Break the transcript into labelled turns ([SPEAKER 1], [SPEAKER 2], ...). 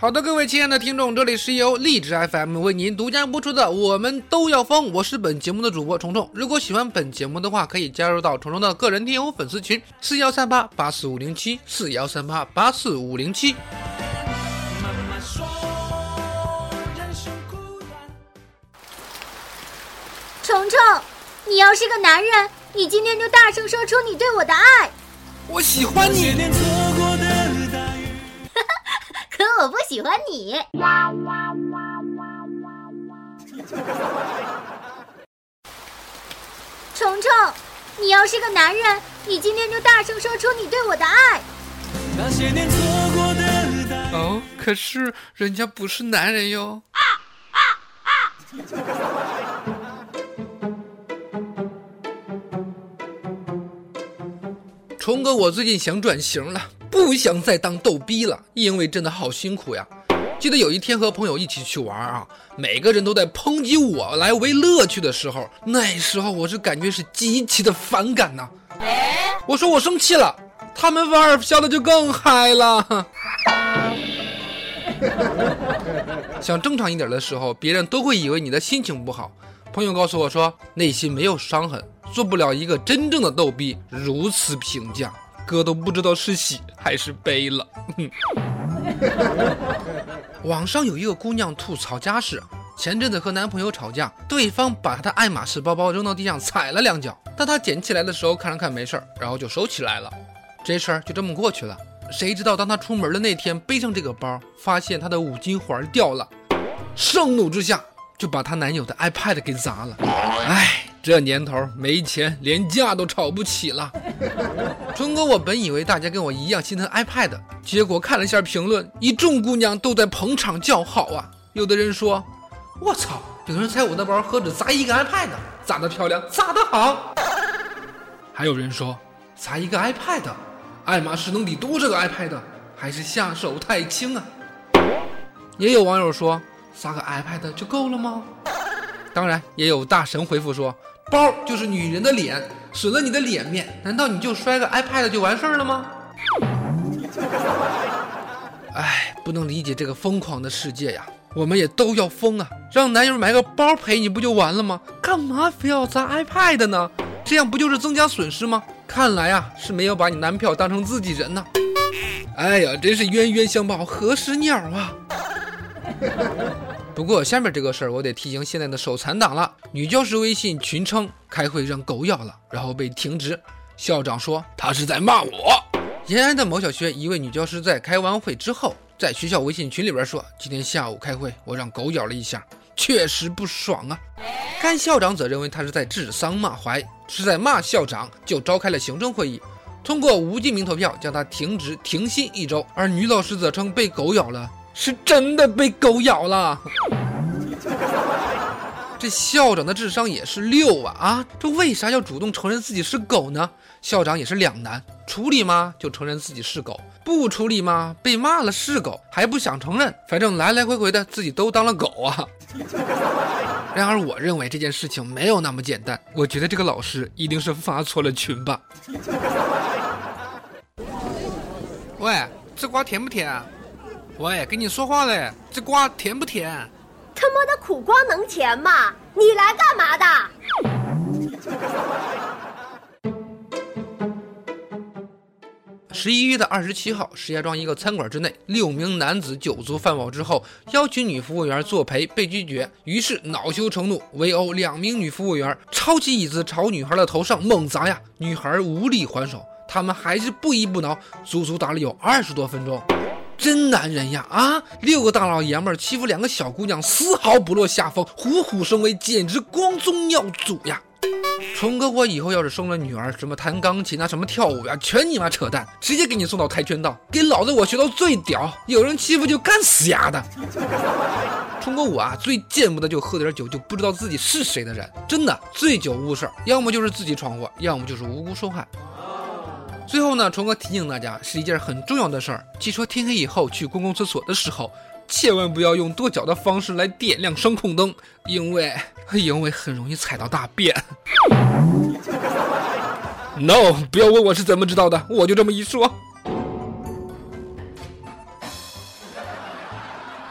[SPEAKER 1] 好的，各位亲爱的听众，这里是由荔枝 FM 为您独家播出的《我们都要疯》，我是本节目的主播虫虫。如果喜欢本节目的话，可以加入到虫虫的个人听友粉丝群：四幺三八八四五零七四幺三八八四五零七。
[SPEAKER 2] 虫虫，你要是个男人，你今天就大声说出你对我的爱。
[SPEAKER 1] 我喜欢你。
[SPEAKER 2] 我不喜欢你。虫虫，你要是个男人，你今天就大声说出你对我的爱。
[SPEAKER 1] 哦，可是人家不是男人哟。啊啊啊虫哥，我最近想转型了。不想再当逗逼了，因为真的好辛苦呀。记得有一天和朋友一起去玩啊，每个人都在抨击我来为乐趣的时候，那时候我是感觉是极其的反感呐。我说我生气了，他们玩儿笑的就更嗨了。想正常一点的时候，别人都会以为你的心情不好。朋友告诉我说，内心没有伤痕，做不了一个真正的逗逼。如此评价。哥都不知道是喜还是悲了。网上有一个姑娘吐槽家事，前阵子和男朋友吵架，对方把她的爱马仕包包扔到地上踩了两脚，当她捡起来的时候看了看没事儿，然后就收起来了，这事儿就这么过去了。谁知道当她出门的那天背上这个包，发现她的五金环掉了，盛怒之下就把她男友的 iPad 给砸了。哎。这年头没钱，连架都吵不起了。春哥，我本以为大家跟我一样心疼 iPad，结果看了一下评论，一众姑娘都在捧场叫好啊。有的人说：“我操，有人踩我的包，何止砸一个 iPad，砸得漂亮，砸得好。”还有人说：“砸一个 iPad，爱马仕能抵多少个 iPad？还是下手太轻啊？”也有网友说：“砸个 iPad 就够了吗？”当然，也有大神回复说。包就是女人的脸，损了你的脸面，难道你就摔个 iPad 就完事儿了吗？哎，不能理解这个疯狂的世界呀！我们也都要疯啊！让男友买个包陪你不就完了吗？干嘛非要砸 iPad 呢？这样不就是增加损失吗？看来啊，是没有把你男票当成自己人呢。哎呀，真是冤冤相报何时了啊！不过下面这个事儿，我得提醒现在的手残党了。女教师微信群称开会让狗咬了，然后被停职。校长说他是在骂我。延安的某小学一位女教师在开完会之后，在学校微信群里边说：“今天下午开会，我让狗咬了一下，确实不爽啊。”该校长则认为他是在指桑骂槐，是在骂校长，就召开了行政会议，通过无记名投票将他停职停薪一周。而女老师则称被狗咬了。是真的被狗咬了，这校长的智商也是六啊啊！这为啥要主动承认自己是狗呢？校长也是两难，处理吗？就承认自己是狗，不处理吗？被骂了是狗，还不想承认，反正来来回回的自己都当了狗啊！然而我认为这件事情没有那么简单，我觉得这个老师一定是发错了群吧。喂，这瓜甜不甜啊？喂，跟你说话嘞，这瓜甜不甜？
[SPEAKER 2] 他妈的苦瓜能甜吗？你来干嘛的？
[SPEAKER 1] 十一月的二十七号，石家庄一个餐馆之内，六名男子酒足饭饱之后，邀请女服务员作陪，被拒绝，于是恼羞成怒，围殴两名女服务员，抄起椅子朝女孩的头上猛砸呀，女孩无力还手，他们还是不依不挠，足足打了有二十多分钟。真男人呀！啊，六个大老爷们儿欺负两个小姑娘，丝毫不落下风，虎虎生威，简直光宗耀祖呀！冲哥，我以后要是生了女儿，什么弹钢琴啊，什么跳舞呀，全你妈扯淡，直接给你送到跆拳道，给老子我学到最屌！有人欺负就干死丫的！冲哥我啊最见不得就喝点酒就不知道自己是谁的人，真的醉酒误事，要么就是自己闯祸，要么就是无辜受害。最后呢，虫哥提醒大家是一件很重要的事儿，据说天黑以后去公共厕所的时候，千万不要用跺脚的方式来点亮声控灯，因为 因为很容易踩到大便。No，不要问我是怎么知道的，我就这么一说。